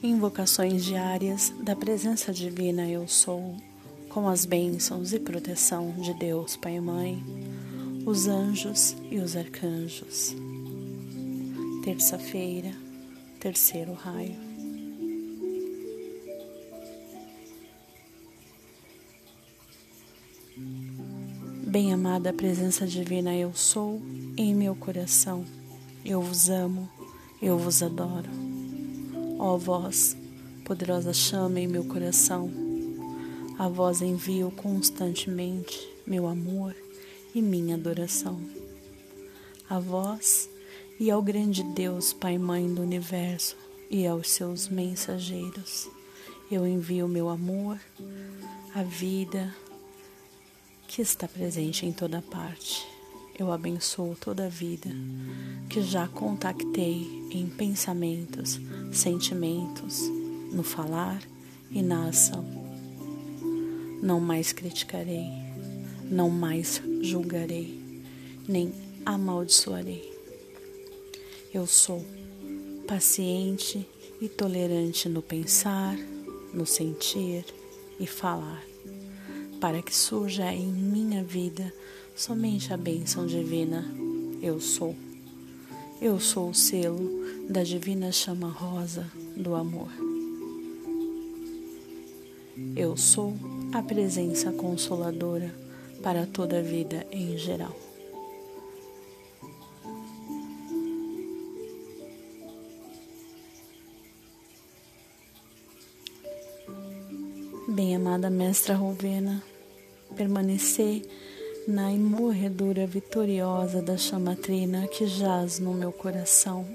Invocações diárias da presença divina Eu Sou, com as bênçãos e proteção de Deus Pai e Mãe, os anjos e os arcanjos. Terça-feira, terceiro raio. Bem-amada presença divina Eu Sou em meu coração, eu vos amo, eu vos adoro. Ó voz, poderosa chama em meu coração, a vós envio constantemente meu amor e minha adoração. A vós e ao grande Deus, Pai e Mãe do Universo, e aos seus mensageiros, eu envio meu amor, a vida que está presente em toda parte eu abençoo toda a vida que já contactei em pensamentos, sentimentos, no falar e na ação. Não mais criticarei, não mais julgarei, nem amaldiçoarei. Eu sou paciente e tolerante no pensar, no sentir e falar, para que surja em minha vida somente a bênção divina. Eu sou. Eu sou o selo da divina chama rosa do amor. Eu sou a presença consoladora para toda a vida em geral. Bem-amada Mestra Rovena, permanecer na imorredura vitoriosa da chama trina que jaz no meu coração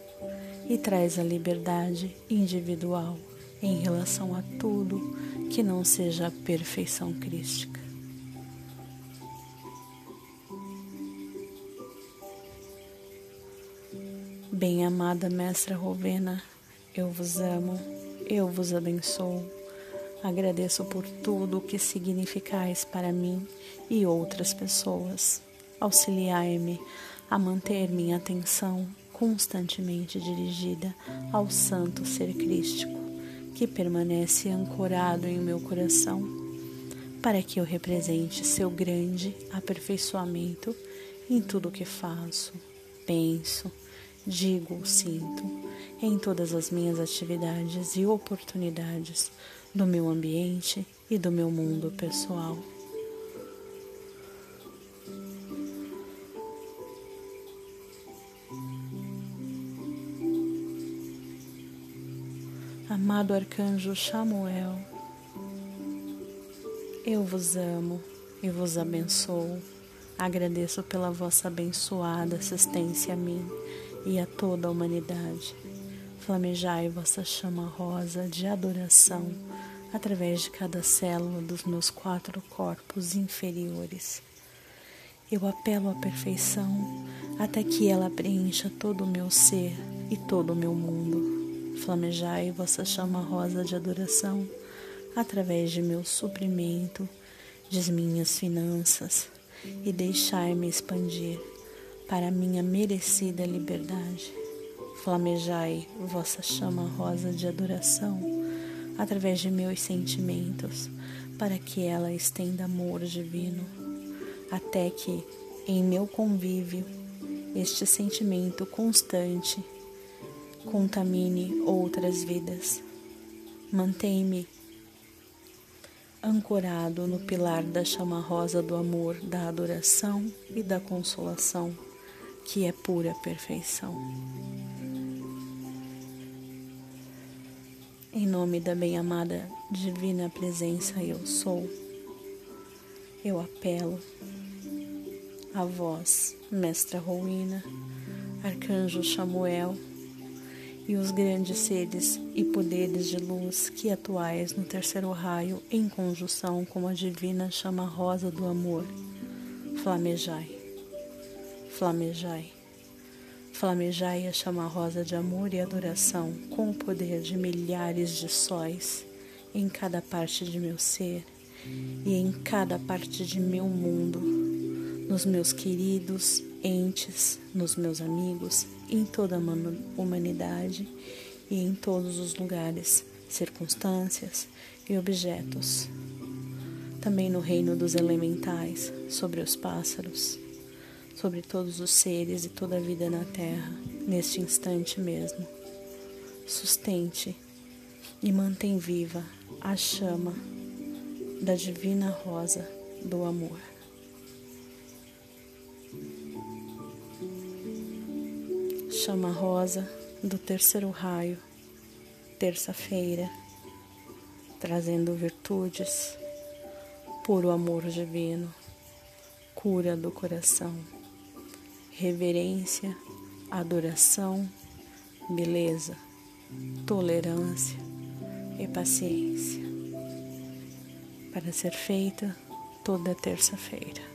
e traz a liberdade individual em relação a tudo que não seja a perfeição crística. Bem-amada Mestra Rovena, eu vos amo, eu vos abençoo Agradeço por tudo o que significais para mim e outras pessoas. Auxiliai-me a manter minha atenção constantemente dirigida ao Santo Ser Crístico, que permanece ancorado em meu coração, para que eu represente seu grande aperfeiçoamento em tudo o que faço, penso, digo ou sinto, em todas as minhas atividades e oportunidades do meu ambiente e do meu mundo pessoal. Amado Arcanjo Samuel, eu vos amo e vos abençoo. Agradeço pela vossa abençoada assistência a mim e a toda a humanidade. Flamejai vossa chama rosa de adoração através de cada célula dos meus quatro corpos inferiores. Eu apelo à perfeição até que ela preencha todo o meu ser e todo o meu mundo. Flamejai vossa chama rosa de adoração através de meu suprimento, de minhas finanças e deixai-me expandir para minha merecida liberdade. Flamejai vossa chama rosa de adoração através de meus sentimentos, para que ela estenda amor divino, até que, em meu convívio, este sentimento constante contamine outras vidas. Mantém-me ancorado no pilar da chama rosa do amor, da adoração e da consolação, que é pura perfeição. Em nome da bem-amada Divina Presença Eu Sou, eu apelo a vós, Mestra Rowena, Arcanjo Samuel e os grandes seres e poderes de luz que atuais no terceiro raio em conjunção com a divina chama rosa do amor. Flamejai, flamejai. Flamejai a chama rosa de amor e adoração com o poder de milhares de sóis em cada parte de meu ser e em cada parte de meu mundo, nos meus queridos entes, nos meus amigos, em toda a humanidade e em todos os lugares circunstâncias e objetos. Também no reino dos elementais, sobre os pássaros, sobre todos os seres e toda a vida na terra, neste instante mesmo. Sustente e mantém viva a chama da divina rosa do amor. Chama rosa do terceiro raio, terça-feira, trazendo virtudes, puro amor divino, cura do coração, reverência, adoração, beleza, tolerância e paciência para ser feita toda terça-feira.